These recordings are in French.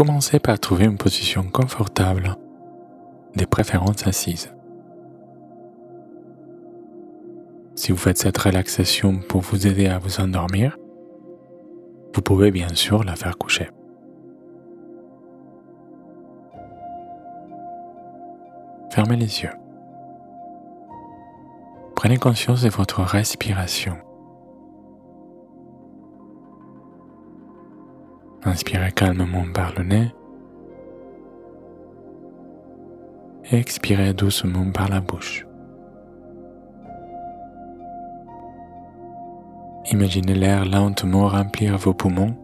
Commencez par trouver une position confortable, des préférences assises. Si vous faites cette relaxation pour vous aider à vous endormir, vous pouvez bien sûr la faire coucher. Fermez les yeux. Prenez conscience de votre respiration. Inspirez calmement par le nez expirez doucement par la bouche. Imaginez l'air lentement remplir vos poumons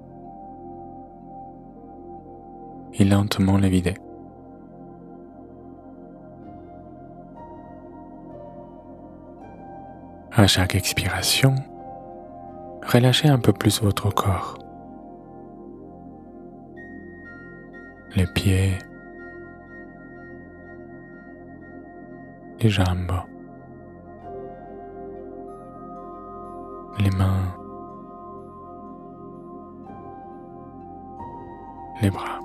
et lentement les vider. À chaque expiration, relâchez un peu plus votre corps. Les pieds, les jambes, les mains, les bras.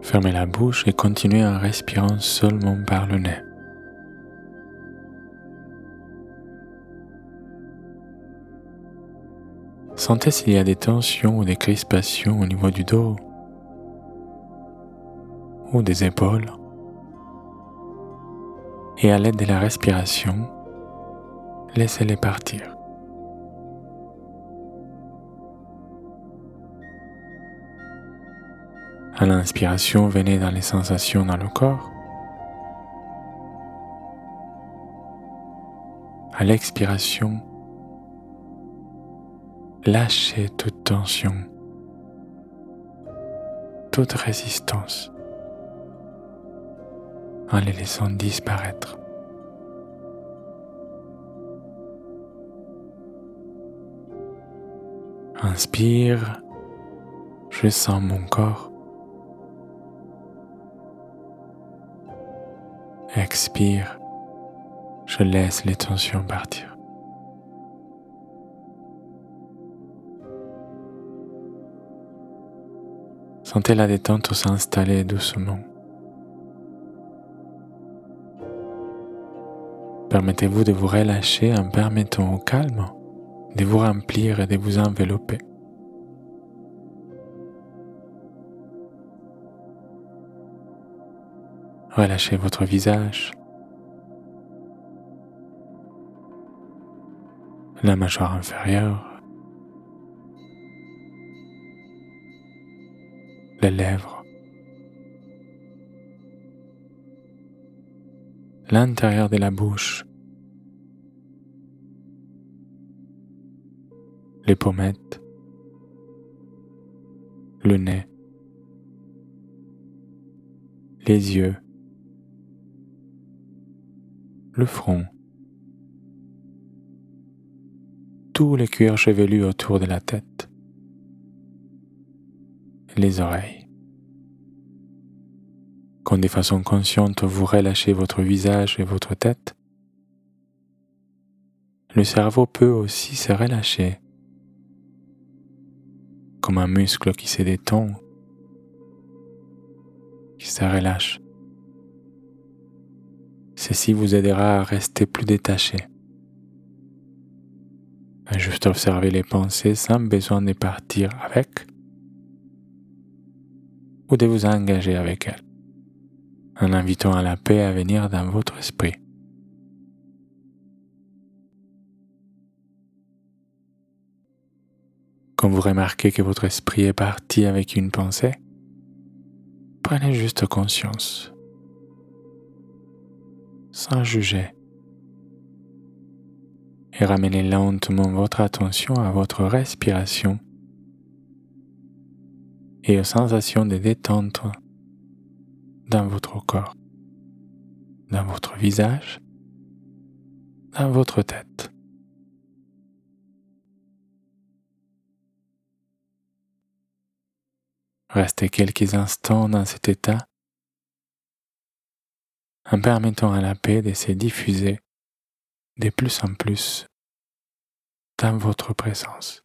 Fermez la bouche et continuez en respirant seulement par le nez. Sentez s'il y a des tensions ou des crispations au niveau du dos ou des épaules. Et à l'aide de la respiration, laissez-les partir. À l'inspiration, venez dans les sensations dans le corps. À l'expiration, lâchez toute tension, toute résistance, en les laissant disparaître. Inspire, je sens mon corps. Expire, je laisse les tensions partir. Sentez la détente s'installer doucement. Permettez-vous de vous relâcher en permettant au calme de vous remplir et de vous envelopper. Relâchez votre visage, la mâchoire inférieure, les lèvres, l'intérieur de la bouche, les pommettes, le nez, les yeux, le front, tous les cuirs chevelus autour de la tête, les oreilles. Quand de façon consciente vous relâchez votre visage et votre tête, le cerveau peut aussi se relâcher, comme un muscle qui se détend, qui se relâche. Ceci vous aidera à rester plus détaché, à juste observer les pensées sans besoin de partir avec de vous engager avec elles, en invitant à la paix à venir dans votre esprit. Quand vous remarquez que votre esprit est parti avec une pensée, prenez juste conscience sans juger. Et ramenez lentement votre attention à votre respiration et aux sensations de détente dans votre corps, dans votre visage, dans votre tête. Restez quelques instants dans cet état en permettant à la paix de se diffuser de plus en plus dans votre présence.